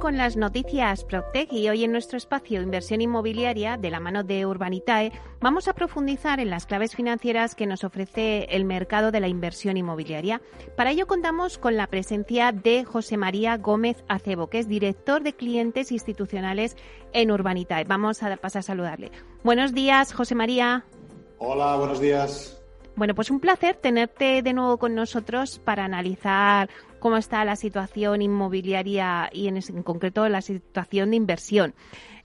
Con las noticias Proctec y hoy en nuestro espacio Inversión Inmobiliaria de la mano de Urbanitae vamos a profundizar en las claves financieras que nos ofrece el mercado de la inversión inmobiliaria. Para ello contamos con la presencia de José María Gómez Acebo, que es director de clientes institucionales en Urbanitae. Vamos a pasar a saludarle. Buenos días, José María. Hola, buenos días. Bueno, pues un placer tenerte de nuevo con nosotros para analizar cómo está la situación inmobiliaria y en, concreto la situación de inversión.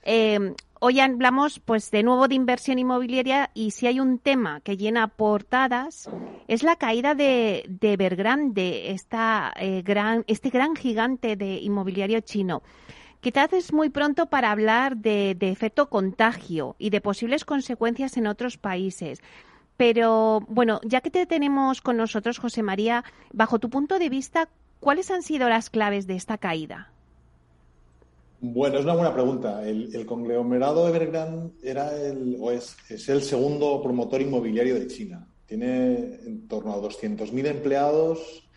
Eh, hoy hablamos pues de nuevo de inversión inmobiliaria y si hay un tema que llena portadas es la caída de, de Evergrande, eh, este gran gigante de inmobiliario chino. Quizás es muy pronto para hablar de efecto contagio y de posibles consecuencias en otros países. Pero bueno, ya que te tenemos con nosotros, José María, bajo tu punto de vista, ¿cuáles han sido las claves de esta caída? Bueno, es una buena pregunta. El, conglomerado Evergrande era el, o es, es, el segundo promotor inmobiliario de China. Tiene en torno a 200.000 empleados,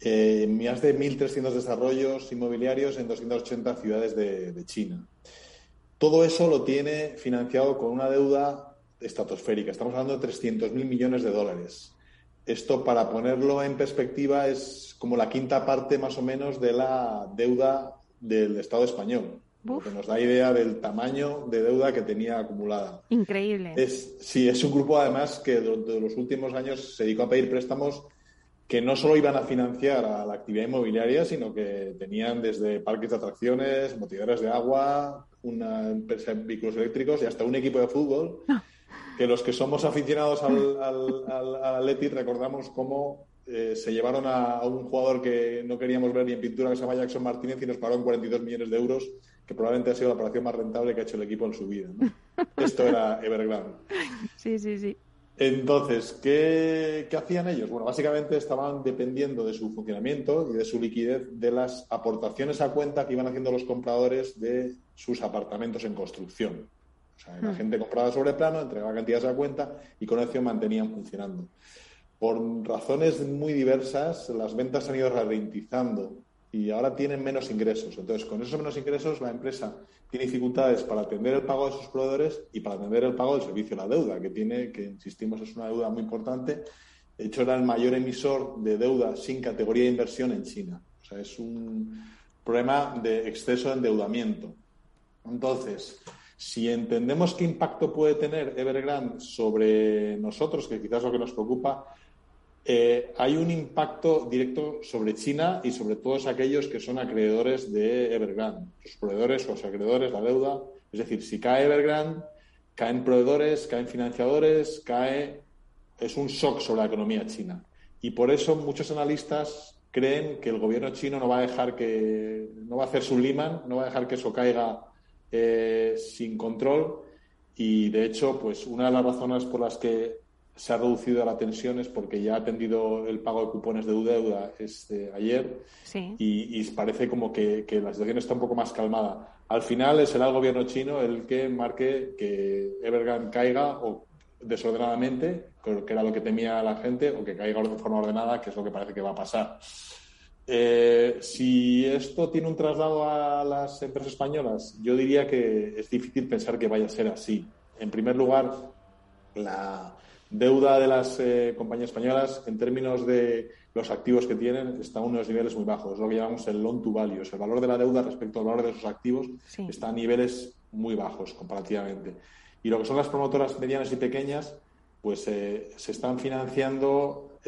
eh, más de 1.300 desarrollos inmobiliarios en 280 ciudades de China. Todo eso lo tiene financiado con una deuda estratosférica. Estamos hablando de 300.000 millones de dólares. Esto, para ponerlo en perspectiva, es como la quinta parte más o menos de la deuda del Estado español. Que nos da idea del tamaño de deuda que tenía acumulada. Increíble. Es, sí, es un grupo además que durante los últimos años se dedicó a pedir préstamos que no solo iban a financiar a la actividad inmobiliaria, sino que tenían desde parques de atracciones, motivadores de agua, una empresa de vehículos eléctricos y hasta un equipo de fútbol. No que los que somos aficionados al, al, Atleti recordamos cómo eh, se llevaron a, un jugador que no queríamos ver ni en pintura, que se llama Jackson Martínez, y nos pagaron 42 millones de euros, que probablemente ha sido la operación más rentable que ha hecho el equipo en su vida. Esto era Evergrande. Sí, sí, sí. Entonces, ¿qué, ¿qué, hacían ellos? Bueno, básicamente estaban dependiendo de su funcionamiento y de su liquidez de las aportaciones a cuenta que iban haciendo los compradores de sus apartamentos en construcción. O sea, la gente compraba sobre plano, entregaba cantidades a cuenta y con eso mantenían funcionando. Por razones muy diversas, las ventas han ido ralentizando y ahora tienen menos ingresos. Entonces, con esos menos ingresos, la empresa tiene dificultades para atender el pago de sus proveedores y para atender el pago del servicio de la deuda, que tiene, que insistimos, es una deuda muy importante. De hecho, era el mayor emisor de deuda sin categoría de inversión en China. O sea, es un problema de exceso de endeudamiento. Entonces, si entendemos qué impacto puede tener Evergrande sobre nosotros, que quizás es lo que nos preocupa, eh, hay un impacto directo sobre China y sobre todos aquellos que son acreedores de Evergrande, sus proveedores, sus acreedores, la deuda. Es decir, si cae Evergrande, caen proveedores, caen financiadores, cae. Es un shock sobre la economía china. Y por eso muchos analistas creen que el gobierno chino no va a dejar que. no va a hacer su Lehman, no va a dejar que eso caiga eh, sin control y de hecho, pues una de las razones por las que se ha reducido la tensión es porque ya ha atendido el pago de cupones de deuda este, ayer y, parece como que, la situación está un poco más calmada. Al final será el gobierno chino el que marque que Evergrande caiga o desordenadamente, que era lo que temía la gente, o que caiga de forma ordenada, que es lo que parece que va a pasar. Eh, si esto tiene un traslado a las empresas españolas, yo diría que es difícil pensar que vaya a ser así. En primer lugar, la deuda de las eh, compañías españolas, en términos de los activos que tienen, está a unos niveles muy bajos. Es lo que llamamos el loan to value. el valor de la deuda respecto al valor de sus activos está a niveles muy bajos comparativamente. Y lo que son las promotoras medianas y pequeñas, pues eh, se están financiando,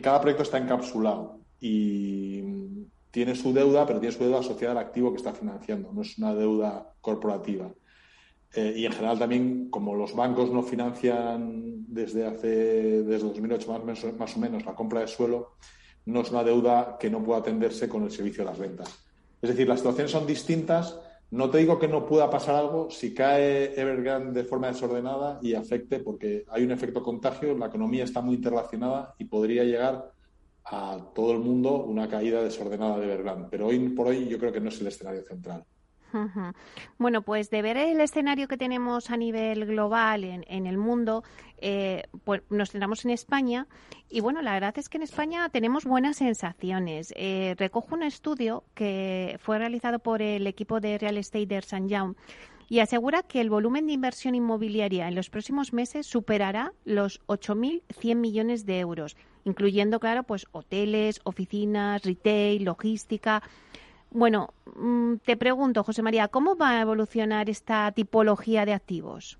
cada proyecto está encapsulado y tiene su deuda, pero tiene su deuda asociada al activo que está financiando, no es una deuda corporativa. Eh, y en general también, como los bancos no financian desde hace desde 2008 más, más o menos la compra de suelo, no es una deuda que no pueda atenderse con el servicio de las ventas. Es decir, las situaciones son distintas. No te digo que no pueda pasar algo si cae Evergrande de forma desordenada y afecte, porque hay un efecto contagio, la economía está muy interrelacionada y podría llegar a todo el mundo una caída desordenada de Evergrande. Pero hoy por hoy yo creo que no es el escenario central. Bueno, pues de ver el escenario que tenemos a nivel global en, el mundo, eh, pues nos centramos en España y bueno, la verdad es que en España tenemos buenas sensaciones. Eh, recojo un estudio que fue realizado por el equipo de Real Estate de St. Young y asegura que el volumen de inversión inmobiliaria en los próximos meses superará los 8.100 millones de euros, incluyendo, claro, pues hoteles, oficinas, retail, logística. Bueno, mm, te pregunto, José María, ¿cómo va a evolucionar esta tipología de activos?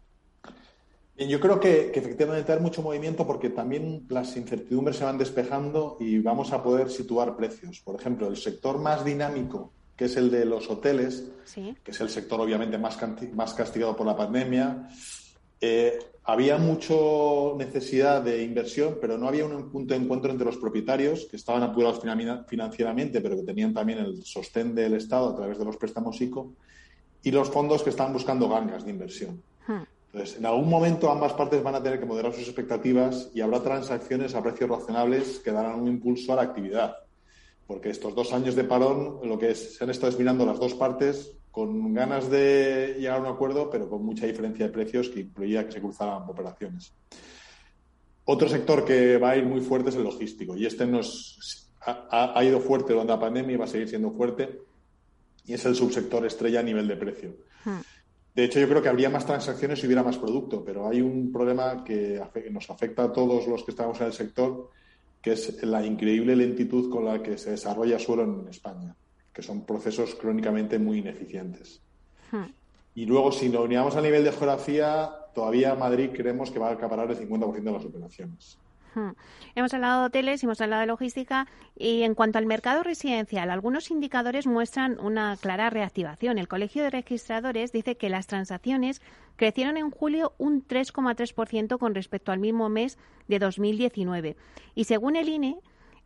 yo creo que, efectivamente hay mucho movimiento porque también las incertidumbres se van despejando y vamos a poder situar precios. Por ejemplo, el sector más dinámico, que es el de los hoteles, que es el sector obviamente más, más castigado por la pandemia, eh, había mucha necesidad de inversión, pero no había un punto de encuentro entre los propietarios, que estaban apurados financieramente, pero que tenían también el sostén del Estado a través de los préstamos ICO, y los fondos que estaban buscando gangas de inversión. Hmm. Entonces, en algún momento ambas partes van a tener que moderar sus expectativas y habrá transacciones a precios razonables que darán un impulso a la actividad. Porque estos dos años de parón, lo que se han estado mirando las dos partes con ganas de llegar a un acuerdo, pero con mucha diferencia de precios que incluía que se cruzaran operaciones. Otro sector que va a ir muy fuerte es el logístico, y este nos ha, ido fuerte durante la pandemia y va a seguir siendo fuerte, y es el subsector estrella a nivel de precio. Hmm. De hecho, yo creo que habría más transacciones si hubiera más producto, pero hay un problema que nos afecta a todos los que estamos en el sector, que es la increíble lentitud con la que se desarrolla suelo en España que son procesos crónicamente muy ineficientes. Hmm. Y luego, si lo unimos a nivel de geografía, todavía Madrid creemos que va a acaparar el 50% de las operaciones. Hemos hablado de hoteles, hemos hablado de logística y en cuanto al mercado residencial, algunos indicadores muestran una clara reactivación. El Colegio de Registradores dice que las transacciones crecieron en julio un 3,3% con respecto al mismo mes de 2019 y según el INE,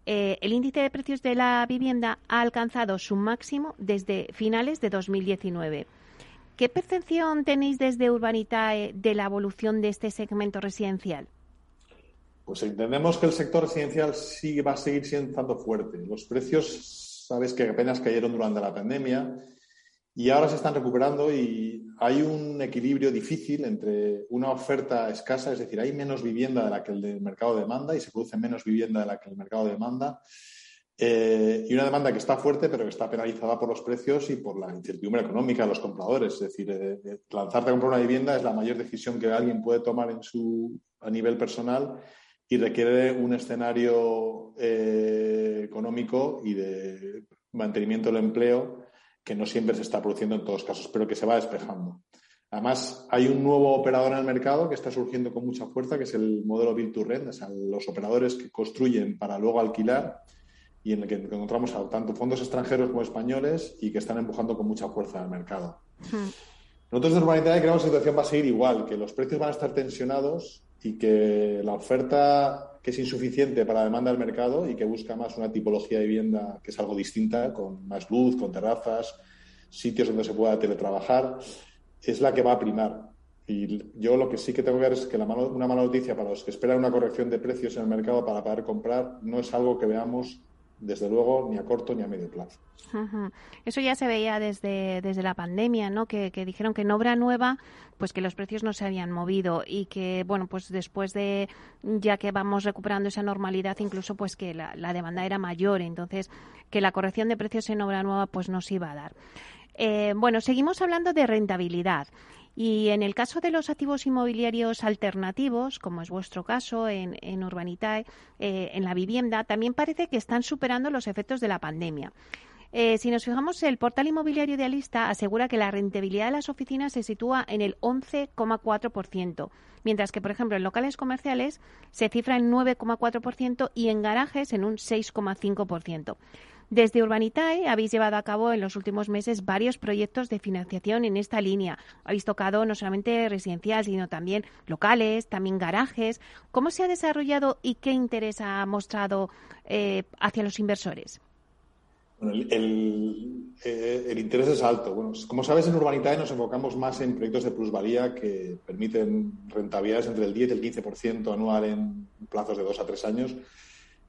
eh, el índice de precios de la vivienda ha alcanzado su máximo desde finales de 2019. ¿Qué percepción tenéis desde Urbanitae de la evolución de este segmento residencial? Pues entendemos que el sector residencial sí va a seguir siendo fuerte. Los precios, sabes que apenas cayeron durante la pandemia y ahora se están recuperando y hay un equilibrio difícil entre una oferta escasa, es decir, hay menos vivienda de la que el mercado demanda y se produce menos vivienda de la que el mercado demanda, eh, y una demanda que está fuerte pero que está penalizada por los precios y por la incertidumbre económica de los compradores. Es decir, eh, eh, lanzarte a comprar una vivienda es la mayor decisión que alguien puede tomar en su, a nivel personal y requiere un escenario económico y de mantenimiento del empleo que no siempre se está produciendo en todos los casos, pero que se va despejando. Además, hay un nuevo operador en el mercado que está surgiendo con mucha fuerza, que es el modelo Build to Rent, o sea, los operadores que construyen para luego alquilar y en el que encontramos a tanto fondos extranjeros como españoles y que están empujando con mucha fuerza al mercado. Nosotros de Urbanidad creemos que la situación va a seguir igual, que los precios van a estar tensionados y que la oferta que es insuficiente para la demanda del mercado y que busca más una tipología de vivienda que es algo distinta, con más luz, con terrazas, sitios donde se pueda teletrabajar, es la que va a primar. Y yo lo que sí que tengo que ver es que la una mala noticia para los que esperan una corrección de precios en el mercado para poder comprar no es algo que veamos desde luego, ni a corto ni a medio plazo. Eso ya se veía desde, desde la pandemia, ¿no? Que, dijeron que en obra nueva, pues que los precios no se habían movido y que, bueno, pues después de, ya que vamos recuperando esa normalidad, incluso pues que la, la demanda era mayor, entonces que la corrección de precios en obra nueva pues nos iba a dar. Eh, bueno, seguimos hablando de rentabilidad. Y en el caso de los activos inmobiliarios alternativos, como es vuestro caso en, en Urbanitae, eh, en la vivienda, también parece que están superando los efectos de la pandemia. Eh, si nos fijamos, el portal inmobiliario idealista asegura que la rentabilidad de las oficinas se sitúa en el 11,4%, mientras que, por ejemplo, en locales comerciales se cifra en 9,4% y en garajes en un 6,5%. Desde Urbanitae habéis llevado a cabo en los últimos meses varios proyectos de financiación en esta línea. Habéis tocado no solamente residencial, sino también locales, también garajes. ¿Cómo se ha desarrollado y qué interés ha mostrado eh, hacia los inversores? Eh, el, interés es alto. Bueno, como sabes, en Urbanitae nos enfocamos más en proyectos de plusvalía que permiten rentabilidades entre el 10 y el 15% anual en plazos de dos a tres años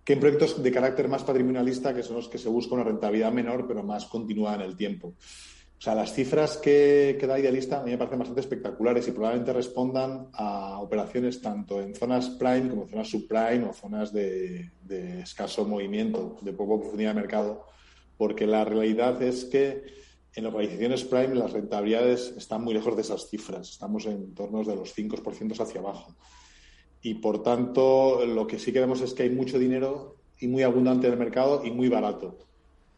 que en proyectos de carácter más patrimonialista, que son los que se busca una rentabilidad menor, pero más continuada en el tiempo. O sea, las cifras que, que da Idealista a mí me parecen bastante espectaculares y probablemente respondan a operaciones tanto en zonas prime como en zonas subprime o zonas de, escaso movimiento, de poco profundidad de mercado, porque la realidad es que en localizaciones prime las rentabilidades están muy lejos de esas cifras, estamos en torno de los 5% hacia abajo y por tanto lo que sí queremos es que hay mucho dinero y muy abundante en el mercado y muy barato.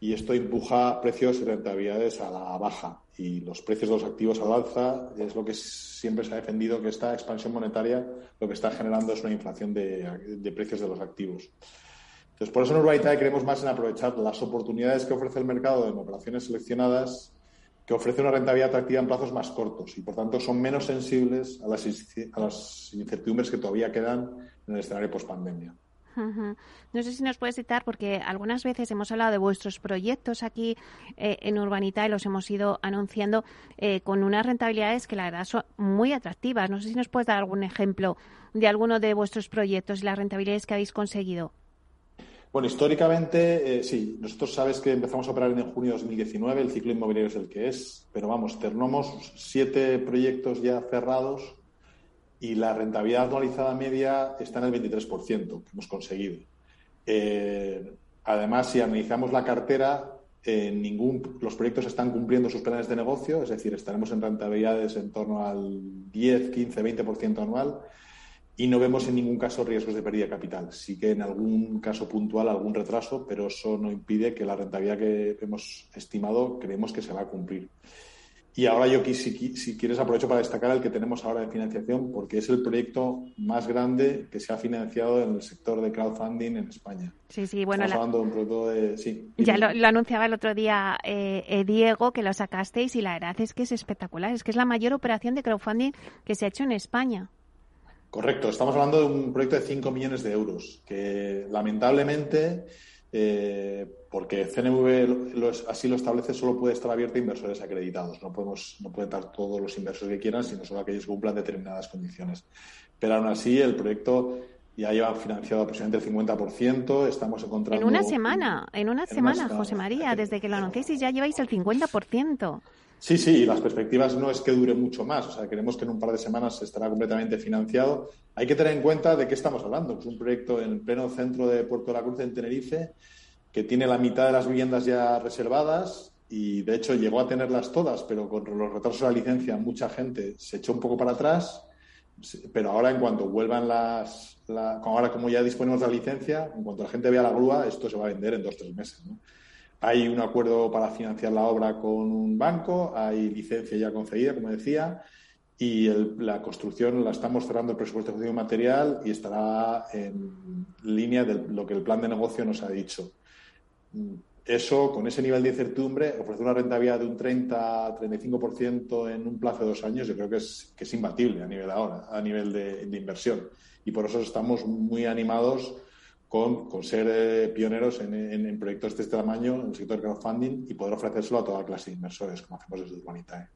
Y esto empuja precios y rentabilidades a la baja y los precios de los activos al alza es lo que siempre se ha defendido que esta expansión monetaria lo que está generando es una inflación de, precios de los activos. Entonces, por eso en Urbanitae queremos más en aprovechar las oportunidades que ofrece el mercado en operaciones seleccionadas que ofrece una rentabilidad atractiva en plazos más cortos y, por tanto, son menos sensibles a las, incertidumbres que todavía quedan en el escenario post-pandemia. No sé si nos puedes citar, porque algunas veces hemos hablado de vuestros proyectos aquí eh, en Urbanita y los hemos ido anunciando eh, con unas rentabilidades que la verdad son muy atractivas. No sé si nos puedes dar algún ejemplo de alguno de vuestros proyectos y las rentabilidades que habéis conseguido. Bueno, históricamente, eh, sí, nosotros sabes que empezamos a operar en junio de 2019, el ciclo inmobiliario es el que es, pero vamos, tenemos siete proyectos ya cerrados y la rentabilidad anualizada media está en el 23% que hemos conseguido. Eh, además, si analizamos la cartera, eh, ningún, los proyectos están cumpliendo sus planes de negocio, es decir, estaremos en rentabilidades en torno al 10, 15, 20% anual y no vemos en ningún caso riesgos de pérdida de capital. Sí que en algún caso puntual algún retraso, pero eso no impide que la rentabilidad que hemos estimado creemos que se va a cumplir. Y ahora yo, si, si quieres, aprovecho para destacar el que tenemos ahora de financiación, porque es el proyecto más grande que se ha financiado en el sector de crowdfunding en España. Sí, sí, bueno. Estamos hablando de un proyecto de... Sí, ya lo, anunciaba el otro día eh, eh, Diego, que lo sacasteis, y la verdad es que es espectacular. Es que es la mayor operación de crowdfunding que se ha hecho en España. Correcto, estamos hablando de un proyecto de 5 millones de euros, que lamentablemente, eh, porque CNV así lo establece, solo puede estar abierto a inversores acreditados. No, podemos, no pueden estar todos los inversores que quieran, sino solo aquellos que cumplan determinadas condiciones. Pero aún así, el proyecto ya lleva financiado aproximadamente el 50%. Estamos encontrando. En una semana, en una, semana, José María, desde que lo anunciéis ya lleváis el 50%. Sí, sí, las perspectivas no es que dure mucho más, o sea, queremos que en un par de semanas estará completamente financiado. Hay que tener en cuenta de qué estamos hablando. Es un proyecto en pleno centro de Puerto de la Cruz, en Tenerife, que tiene la mitad de las viviendas ya reservadas y, de hecho, llegó a tenerlas todas, pero con los retrasos de la licencia mucha gente se echó un poco para atrás. Pero ahora, en cuanto vuelvan las. ahora, como ya disponemos de la licencia, en cuanto la gente vea la grúa, esto se va a vender en dos o tres meses. ¿no? Hay un acuerdo para financiar la obra con un banco, hay licencia ya concedida, como decía, y la construcción la estamos cerrando el presupuesto de material y estará en línea de lo que el plan de negocio nos ha dicho. Eso, con ese nivel de incertidumbre, ofrecer una rentabilidad de un 30-35% en un plazo de dos años, yo creo que es, que es imbatible a nivel ahora, a nivel de inversión. Y por eso estamos muy animados con, ser eh, pioneros en, proyectos de este tamaño en el sector crowdfunding y poder ofrecérselo a toda clase de inversores, como hacemos desde Urbanitae.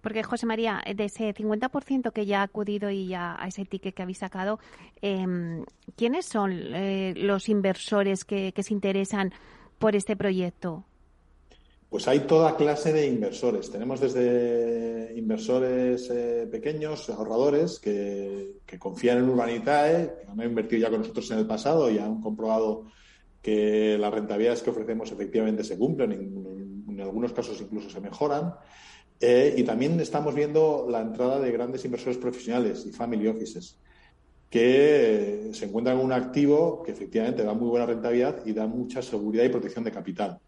Porque, José María, de ese 50% que ya ha acudido y ya a ese ticket que habéis sacado, em, ¿quiénes son eh, los inversores que se interesan por este proyecto? Pues hay toda clase de inversores. Tenemos desde inversores eh, pequeños, ahorradores, que, confían en Urbanitae, que han invertido ya con nosotros en el pasado y han comprobado que las rentabilidades que ofrecemos efectivamente se cumplen, en, algunos casos incluso se mejoran. Eh, y también estamos viendo la entrada de grandes inversores profesionales y family offices que se encuentran en un activo que efectivamente da muy buena rentabilidad y da mucha seguridad y protección de capital.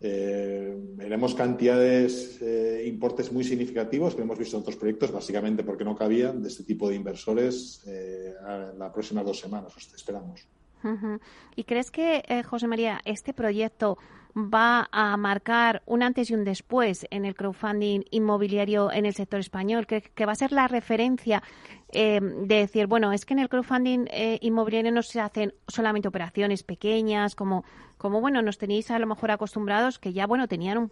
Eh, veremos cantidades, eh, importes muy significativos que hemos visto en otros proyectos, básicamente porque no cabían de este tipo de inversores eh, en las próximas dos semanas, esperamos. ¿Y crees que, eh, José María, este proyecto va a marcar un antes y un después en el crowdfunding inmobiliario en el sector español? ¿Que, va a ser la referencia eh, de decir, bueno, es que en el crowdfunding eh, inmobiliario no se hacen solamente operaciones pequeñas, como, como, bueno, nos tenéis a lo mejor acostumbrados, que ya, bueno, tenían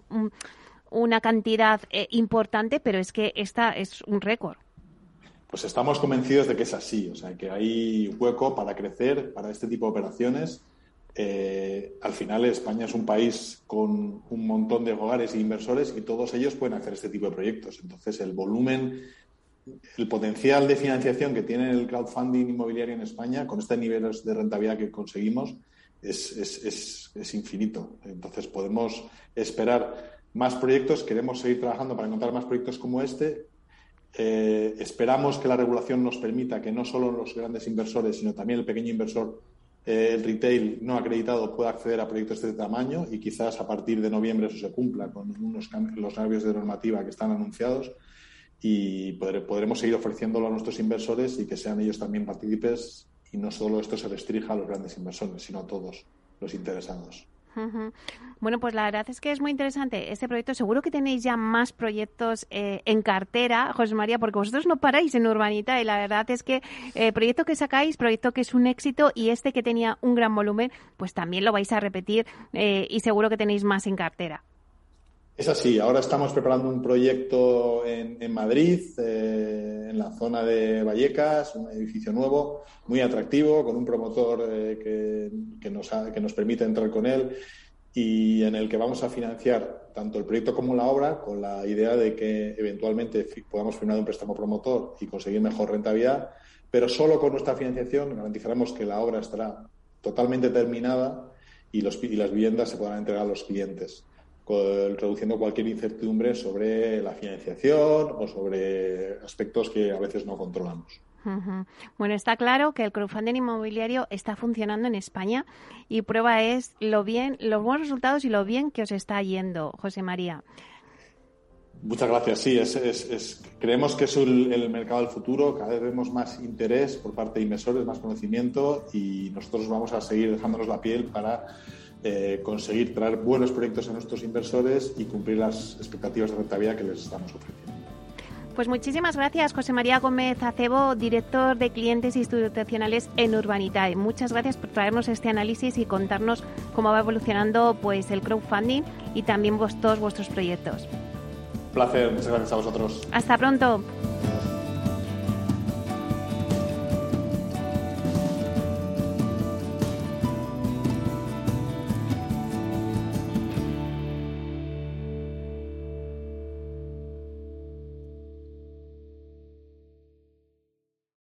una cantidad importante, pero es que esta es un récord. Pues estamos convencidos de que es así, o sea, que hay hueco para crecer para este tipo de operaciones. Eh, al final España es un país con un montón de hogares e inversores y todos ellos pueden hacer este tipo de proyectos. Entonces, el volumen, el potencial de financiación que tiene el crowdfunding inmobiliario en España, con este nivel de rentabilidad que conseguimos, es, es, es infinito. Entonces, podemos esperar más proyectos, queremos seguir trabajando para encontrar más proyectos como este eh, esperamos que la regulación nos permita que no solo los grandes inversores, sino también el pequeño inversor, eh, el retail no acreditado, pueda acceder a proyectos de este tamaño y quizás a partir de noviembre eso se cumpla con unos los cambios de normativa que están anunciados y podremos seguir ofreciéndolo a nuestros inversores y que sean ellos también partícipes y no solo esto se restrinja a los grandes inversores, sino a todos los interesados. Bueno, pues la verdad es que es muy interesante este proyecto. Seguro que tenéis ya más proyectos eh, en cartera, José María, porque vosotros no paráis en Urbanita y la verdad es que eh, proyecto que sacáis, proyecto que es un éxito y este que tenía un gran volumen, pues también lo vais a repetir eh, y seguro que tenéis más en cartera. Es así, ahora estamos preparando un proyecto en, Madrid, en la zona de Vallecas, un edificio nuevo, muy atractivo, con un promotor que, nos que nos permite entrar con él y en el que vamos a financiar tanto el proyecto como la obra con la idea de que eventualmente podamos firmar un préstamo promotor y conseguir mejor rentabilidad, pero solo con nuestra financiación garantizaremos que la obra estará totalmente terminada y, y las viviendas se podrán entregar a los clientes, reduciendo cualquier incertidumbre sobre la financiación o sobre aspectos que a veces no controlamos. Bueno, está claro que el crowdfunding inmobiliario está funcionando en España y prueba es lo bien, los buenos resultados y lo bien que os está yendo, José María. Muchas gracias. Sí, es, creemos que es el, mercado del futuro. Cada vez vemos más interés por parte de inversores, más conocimiento y nosotros vamos a seguir dejándonos la piel para eh, conseguir traer buenos proyectos a nuestros inversores y cumplir las expectativas de rentabilidad que les estamos ofreciendo. Pues muchísimas gracias, José María Gómez Acebo, director de clientes institucionales en Urbanitae. Muchas gracias por traernos este análisis y contarnos cómo va evolucionando pues el crowdfunding y también todos vuestros proyectos. Un placer, muchas gracias a vosotros. Hasta pronto.